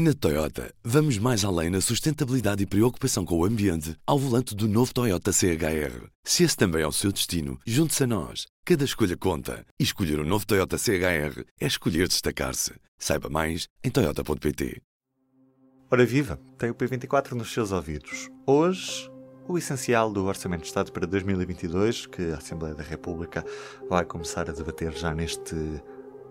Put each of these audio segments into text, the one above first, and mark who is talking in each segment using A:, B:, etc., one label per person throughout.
A: Na Toyota, vamos mais além na sustentabilidade e preocupação com o ambiente ao volante do novo Toyota CHR. Se esse também é o seu destino, junte-se a nós. Cada escolha conta. E escolher o um novo Toyota CHR é escolher destacar-se. Saiba mais em Toyota.pt.
B: Ora viva, tem o P24 nos seus ouvidos. Hoje, o essencial do Orçamento de Estado para 2022, que a Assembleia da República vai começar a debater já neste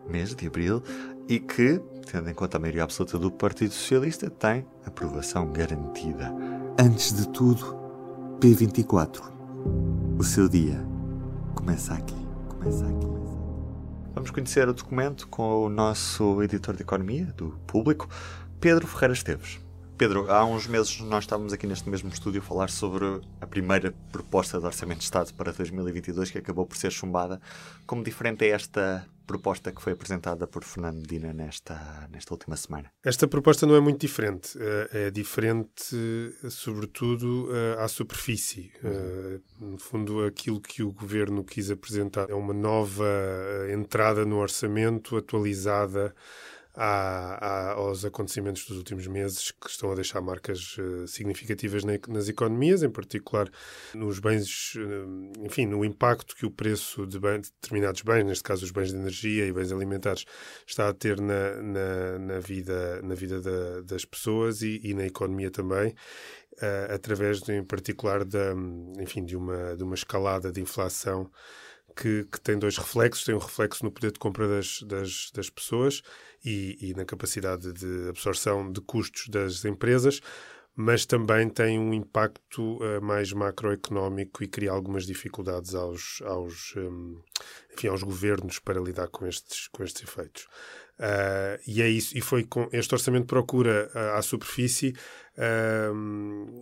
B: mês de abril e que, tendo em conta a maioria absoluta do Partido Socialista, tem aprovação garantida. Antes de tudo, P24. O seu dia começa aqui. Começa aqui. Vamos conhecer o documento com o nosso editor de economia, do público, Pedro Ferreira Esteves. Pedro, há uns meses nós estávamos aqui neste mesmo estúdio a falar sobre a primeira proposta de Orçamento de Estado para 2022 que acabou por ser chumbada. Como diferente é esta proposta que foi apresentada por Fernando Medina nesta, nesta última semana?
C: Esta proposta não é muito diferente. Eh, é diferente, sobretudo, eh, à superfície. Uhum. No fundo, aquilo que o governo quis apresentar é uma nova entrada no orçamento atualizada aos acontecimentos dos últimos meses que estão a deixar marcas uh, significativas na, nas economias, em particular nos bens, uh, enfim, no impacto que o preço de, bem, de, determinados bens, neste caso os bens de energia e bens alimentares, está a ter na, na, na vida, na vida da, das pessoas e, e, na economia também. Uh, através, de, em particular, da, enfim, de uma, de uma escalada de inflação que, que, tem dois reflexos. Tem um reflexo no poder de compra das, das, das pessoas e, e, na capacidade de absorção de custos das empresas, mas também tem um impacto uh, mais macroeconómico e cria algumas dificuldades aos, aos, um, enfim, aos governos para lidar com estes, com estes efeitos. Uh, e é isso, e foi com este orçamento procura uh, à superfície uh,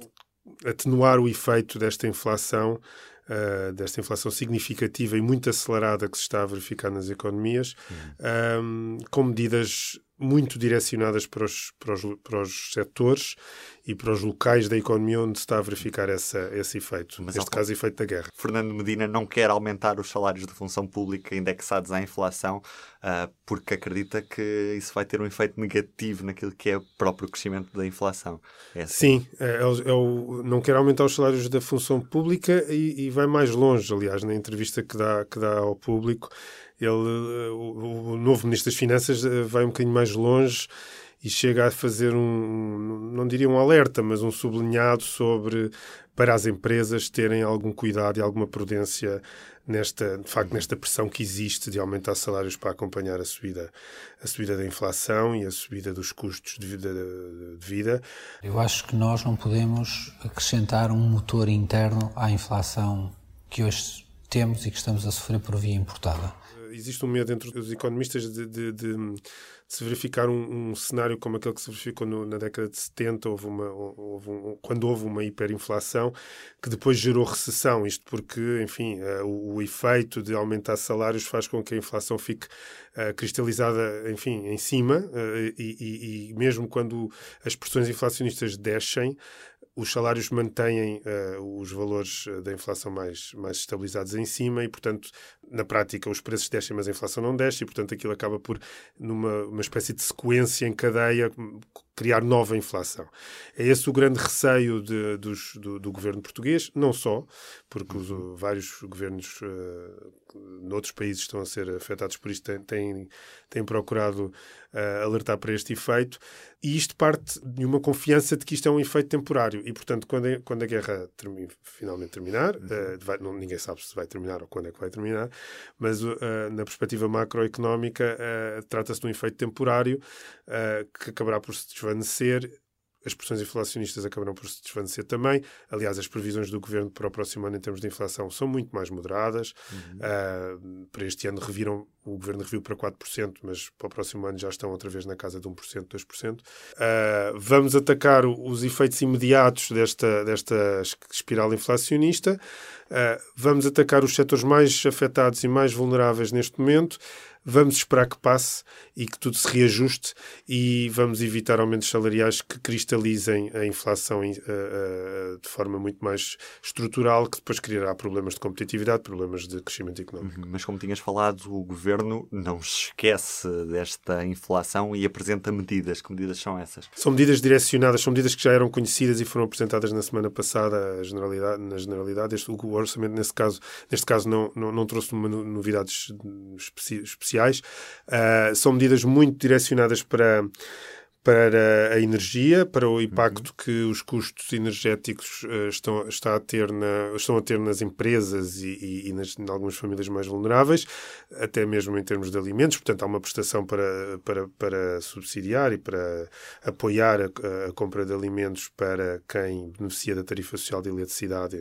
C: atenuar o efeito desta inflação uh, desta inflação significativa e muito acelerada que se está a verificar nas economias, uhum. um, com medidas muito direcionadas para os, para, os, para os setores e para os locais da economia onde se está a verificar essa, esse efeito. Mas Neste caso, efeito da guerra.
B: Fernando Medina não quer aumentar os salários da função pública indexados à inflação uh, porque acredita que isso vai ter um efeito negativo naquilo que é o próprio crescimento da inflação.
C: É assim. Sim, é, é, o, não quer aumentar os salários da função pública e, e vai mais longe. Aliás, na entrevista que dá, que dá ao público, ele, o, o novo Ministro das Finanças eh, vai um bocadinho mais longe e chega a fazer um, não diria um alerta, mas um sublinhado sobre para as empresas terem algum cuidado e alguma prudência nesta, de facto, nesta pressão que existe de aumentar salários para acompanhar a subida, a subida da inflação e a subida dos custos de vida, de vida.
D: Eu acho que nós não podemos acrescentar um motor interno à inflação que hoje temos e que estamos a sofrer por via importada
C: existe um medo entre os economistas de, de, de, de se verificar um, um, cenário como aquele que se verificou no, na década de 70, houve uma, houve um, quando houve uma hiperinflação, que depois gerou recessão. Isto porque, enfim, uh, o, o, efeito de aumentar salários faz com que a inflação fique uh, cristalizada, enfim, em cima, uh, e, e, e mesmo quando as pressões inflacionistas descem, os salários mantêm uh, os valores da inflação mais, mais estabilizados em cima e, portanto, na prática, os preços descem, mas a inflação não desce e, portanto, aquilo acaba por, numa uma espécie de sequência em cadeia, criar nova inflação. É esse o grande receio de, dos, do, do, governo português, não só, porque os, uhum. vários governos uh, noutros países estão a ser afetados por isto, têm, têm, procurado uh, alertar para este efeito, e isto parte de uma confiança de que isto é um efeito temporário, e portanto, quando, a, quando a guerra termi, finalmente terminar, uh, vai, não, ninguém sabe se vai terminar ou quando é que vai terminar, mas uh, na perspectiva macroeconómica, trata-se de um efeito temporário que acabará por se desvanecer as pressões inflacionistas acabarão por se desvanecer também. Aliás, as previsões do governo para o próximo ano em termos de inflação são muito mais moderadas. Uhum. Uh, para este ano reviram, o governo reviu para 4%, mas para o próximo ano já estão outra vez na casa de 1%, 2%. Uh, vamos atacar os efeitos imediatos desta, desta espiral inflacionista. Uh, vamos atacar os setores mais afetados e mais vulneráveis neste momento vamos esperar que passe e que tudo se reajuste e vamos evitar aumentos salariais que cristalizem a inflação uh, uh, de forma muito mais estrutural, que depois criará problemas de competitividade, problemas de crescimento económico.
B: Uhum, mas como tinhas falado, o governo não se esquece desta inflação e apresenta medidas. Que medidas são essas?
C: São medidas direcionadas, são medidas que já eram conhecidas e foram apresentadas na semana passada generalidade, na generalidade. Este, o orçamento, nesse caso, neste caso não, não, não trouxe novidades especiais. Uh, são medidas muito direcionadas para para a energia, para o impacto uhum. que os custos energéticos uh, estão, está a ter na, estão a ter nas empresas e, e, e nas, em algumas famílias mais vulneráveis, até mesmo em termos de alimentos. Portanto, há uma prestação para, para, para subsidiar e para apoiar a, a compra de alimentos para quem beneficia da tarifa social de eletricidade,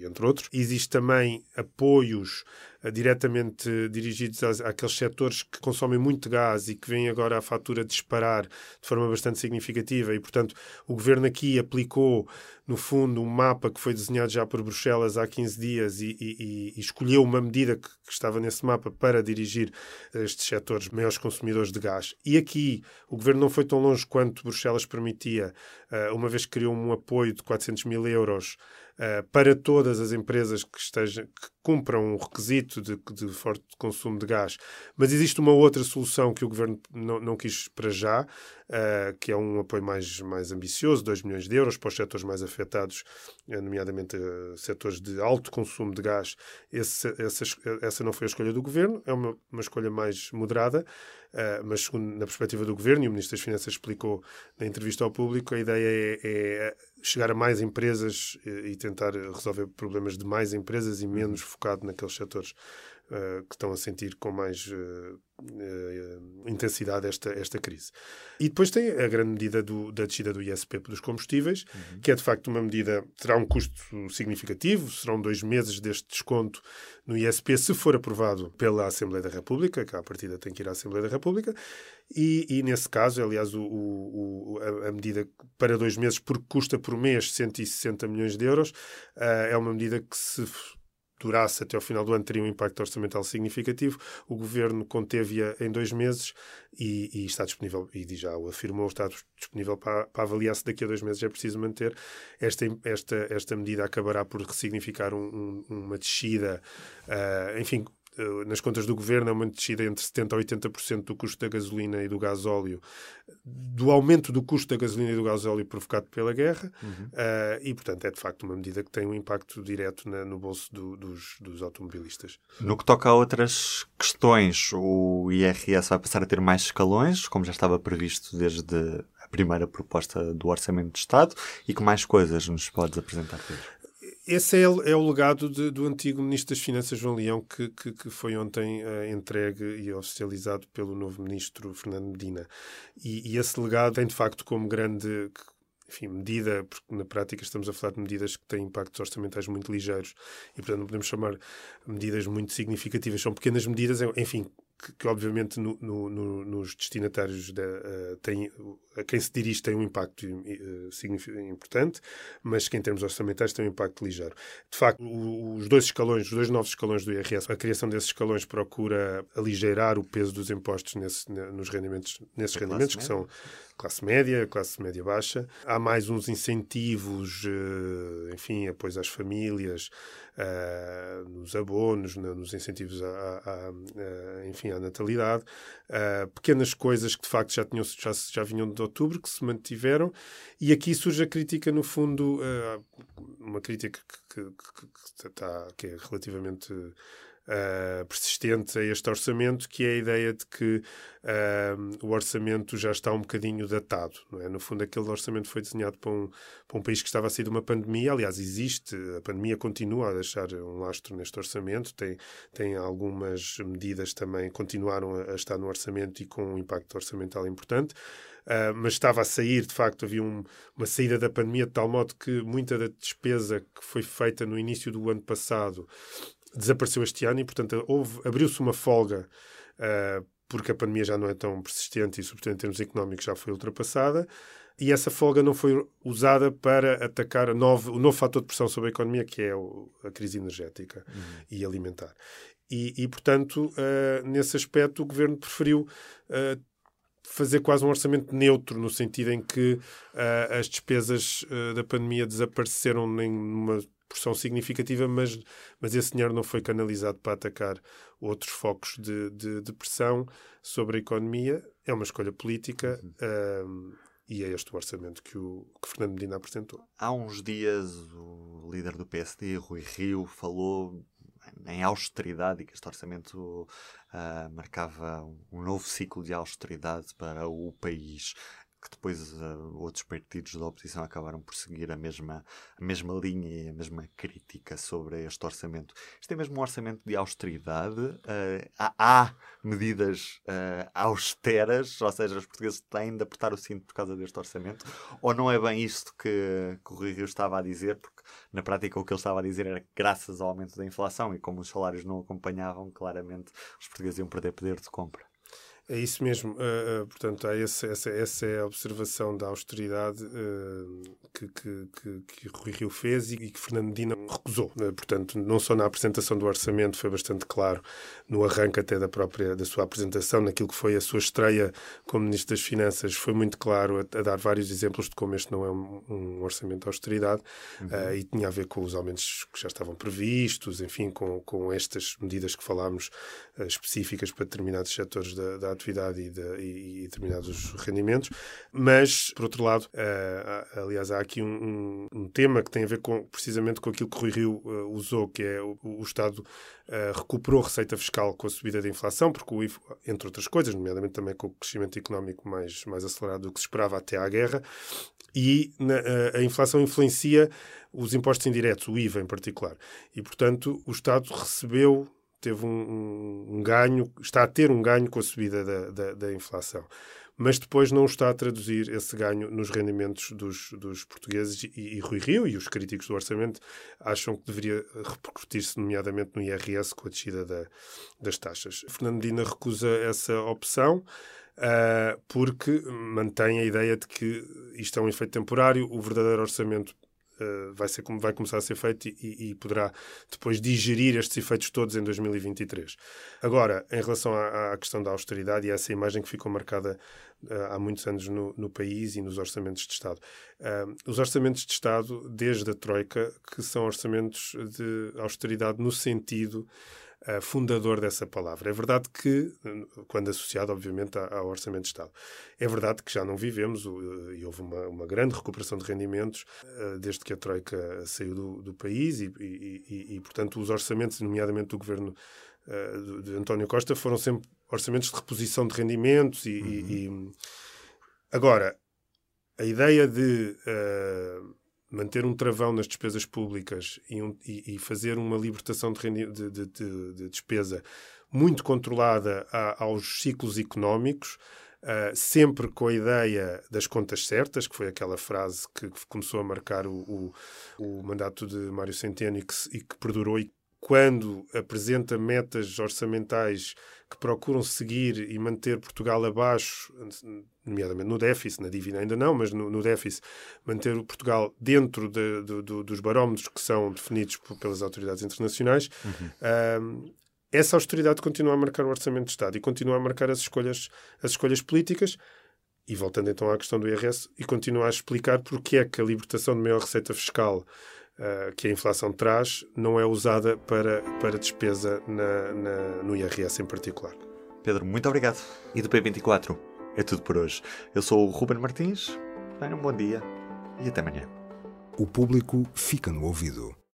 C: entre outros. Existe também apoios diretamente dirigidos às, àqueles setores que consomem muito gás e que vêm agora a fatura disparar de forma bastante significativa e, portanto, o governo aqui aplicou, no fundo, um mapa que foi desenhado já por Bruxelas há 15 dias e, e, e escolheu uma medida que, que, estava nesse mapa para dirigir estes setores maiores consumidores de gás. E aqui o governo não foi tão longe quanto Bruxelas permitia, eh, uma vez que criou um apoio de 400 mil euros uh, para todas as empresas que, estejam, que cumpram um requisito de, de, forte consumo de gás. Mas existe uma outra solução que o governo não, não quis para já, uh, que é um apoio mais, mais ambicioso, 2 milhões de euros para os setores mais afetados, eh, nomeadamente uh, setores de alto consumo de gás. Esse, essa, essa não foi a escolha do governo, é uma, uma escolha mais moderada. Uh, mas segundo na perspectiva do governo, e o Ministro das Finanças explicou na entrevista ao público, a ideia é, é chegar a mais empresas e, e tentar resolver problemas de mais empresas e menos focado naqueles setores uh, que estão a sentir com mais uh, uh, intensidade esta, esta crise. E depois tem a grande medida do, da descida do ISP dos combustíveis, uhum. que é de facto uma medida, terá um custo significativo, serão dois meses deste desconto no ISP, se for aprovado pela Assembleia da República, que à partida tem que ir à Assembleia da República, e, e nesse caso, aliás, o, o, a, a, medida para dois meses, porque custa por mês 160 milhões de euros, é uma medida que se durasse até ao final do ano teria um impacto orçamental significativo. O governo conteve-a em dois meses e, e, está disponível, e já o afirmou, está disponível para, para, avaliar se daqui a dois meses é preciso manter. Esta, esta, esta medida acabará por ressignificar um, um, uma descida, uh, enfim, nas contas do governo é uma descida entre 70% a 80% do custo da gasolina e do gasóleo, do aumento do custo da gasolina e do gasóleo provocado pela guerra, uhum. uh, e, portanto, é de facto uma medida que tem um impacto direto na, no bolso do, dos, dos, automobilistas.
B: No que toca a outras questões, o IRS vai passar a ter mais escalões, como já estava previsto desde a primeira proposta do Orçamento de Estado, e que mais coisas nos podes apresentar, Pedro?
C: Esse é, é, o legado de, do antigo Ministro das Finanças, João Leão, que, que, que foi ontem uh, entregue e oficializado pelo novo Ministro Fernando Medina. E, e, esse legado tem, de facto, como grande enfim, medida, porque na prática estamos a falar de medidas que têm impactos orçamentais muito ligeiros e, portanto, não podemos chamar medidas muito significativas. São pequenas medidas, enfim, que, que obviamente no, no, no, nos destinatários da, uh, tem, a quem se dirige tem um impacto uh, importante, mas que em termos orçamentais tem um impacto ligeiro. De facto, o, os dois escalões, os dois novos escalões do IRS, a criação desses escalões procura aligeirar o peso dos impostos nesse, nos rendimentos, nesses rendimentos, que são classe média, classe média baixa. Há mais uns incentivos, uh, enfim, apoios às famílias, uh, nos abonos, nos incentivos à, à, à, enfim, à natalidade. Pequenas coisas que de facto já, tinham, já, já vinham de outubro, que se mantiveram. E aqui surge a crítica, no fundo, uma crítica que, que, que, que, está, que é relativamente uh, persistente a este orçamento, que é a ideia de que uh, o orçamento já está um bocadinho datado. É? No fundo, aquele orçamento foi desenhado para um, para um país que estava a sair de uma pandemia. Aliás, existe, a pandemia continua a deixar um lastro neste orçamento, tem, tem algumas medidas também continuaram a, a estar no orçamento e com um impacto orçamental importante. Uh, mas estava a sair, de facto, havia um, uma saída da pandemia de tal modo que muita da despesa que foi feita no início do ano passado desapareceu este ano e, portanto, abriu-se uma folga uh, porque a pandemia já não é tão persistente e, sobretudo em termos económicos, já foi ultrapassada. E essa folga não foi usada para atacar o novo fator de pressão sobre a economia, que é a crise energética uhum. e alimentar. e, e, portanto, uh, nesse aspecto, o governo preferiu uh, fazer quase um orçamento neutro, no sentido em que uh, as despesas da pandemia desapareceram em uma porção significativa, mas, mas esse dinheiro não foi canalizado para atacar outros focos de, de, de pressão sobre a economia. É uma escolha política. Uhum. E é este o orçamento que o que Fernando Medina apresentou.
B: Há uns dias o líder do PSD, Rui Rio, falou em austeridade e que este orçamento uh, marcava um novo ciclo de austeridade para o país que depois uh, outros partidos da oposição acabaram por seguir a mesma, a mesma linha e a mesma crítica sobre este orçamento. Isto é mesmo um orçamento de austeridade? Uh, há, há, medidas uh, austeras, ou seja, os portugueses têm de apertar o cinto por causa deste orçamento? Ou não é bem isto que, que o Rui Rio estava a dizer? Porque na prática o que ele estava a dizer era que graças ao aumento da inflação e como os salários não acompanhavam, claramente os portugueses iam perder poder de compra.
C: É isso mesmo. Uh, uh, portanto, há esse, essa, essa é a observação da austeridade uh, que, que, que, que Rui Rio fez e, e que Fernando Medina recusou. portanto, não só na apresentação do orçamento, foi bastante claro no arranque até da própria da sua apresentação, naquilo que foi a sua estreia como Ministro das Finanças, foi muito claro a, a dar vários exemplos de como este não é um, um orçamento de austeridade uhum. e tinha a ver com os aumentos que já estavam previstos, enfim, com, com estas medidas que falámos específicas para determinados setores da, da atividade e, de, e, e, determinados rendimentos, mas, por outro lado, uh, aliás, há aqui um, um, um, tema que tem a ver com, precisamente com aquilo que Rui Rio uh, usou, que é o, o Estado uh, recuperou receita fiscal com a subida da inflação, porque, o, entre outras coisas, nomeadamente também com o crescimento económico mais, mais acelerado do que se esperava até à guerra, e na, a inflação influencia os impostos indiretos, o IVA em particular. E, portanto, o Estado recebeu teve um, um, ganho, está a ter um ganho com a subida da, da, da, inflação. Mas depois não está a traduzir esse ganho nos rendimentos dos, dos portugueses e, e Rui Rio e os críticos do orçamento acham que deveria repercutir-se, nomeadamente no IRS, com a descida da, das taxas. Fernando Dina recusa essa opção. Uh, porque mantém a ideia de que isto é um efeito temporário, o verdadeiro orçamento uh, vai, ser, vai começar a ser feito e, e, poderá depois digerir estes efeitos todos em 2023. Agora, em relação à, à questão da austeridade e essa imagem que ficou marcada uh, há muitos anos no, no, país e nos orçamentos de Estado. Uh, os orçamentos de Estado, desde a Troika, que são orçamentos de austeridade no sentido fundador dessa palavra. É verdade que, quando associado, obviamente, ao Orçamento de Estado, é verdade que já não vivemos uh, e houve uma, uma, grande recuperação de rendimentos desde que a Troika saiu do, do país e, e, e, e, portanto, os orçamentos, nomeadamente do governo de António Costa, foram sempre orçamentos de reposição de rendimentos e. Uhum. Agora, a ideia de uh, manter um travão nas despesas públicas e, um, e, e fazer uma libertação de, de, de, de despesa muito controlada a, aos ciclos económicos, uh, sempre com a ideia das contas certas, que foi aquela frase que, que começou a marcar o, o, o, mandato de Mário Centeno e que, e que perdurou. E quando apresenta metas orçamentais que procuram seguir e manter Portugal abaixo, nomeadamente no déficit, na dívida ainda não, mas no, no déficit, manter o Portugal dentro de, de, de, dos barómetros que são definidos pelas autoridades internacionais, uhum. essa austeridade continua a marcar o orçamento de Estado e continua a marcar as escolhas, as escolhas políticas. E voltando então à questão do IRS, e continua a explicar porque é que a libertação de maior receita fiscal uh, que a inflação traz não é usada para, para despesa na, na, no IRS em particular.
B: Pedro, muito obrigado. E do P24 é tudo por hoje. Eu sou o Ruben Martins. Tenham um bom dia e até amanhã.
A: O público fica no ouvido.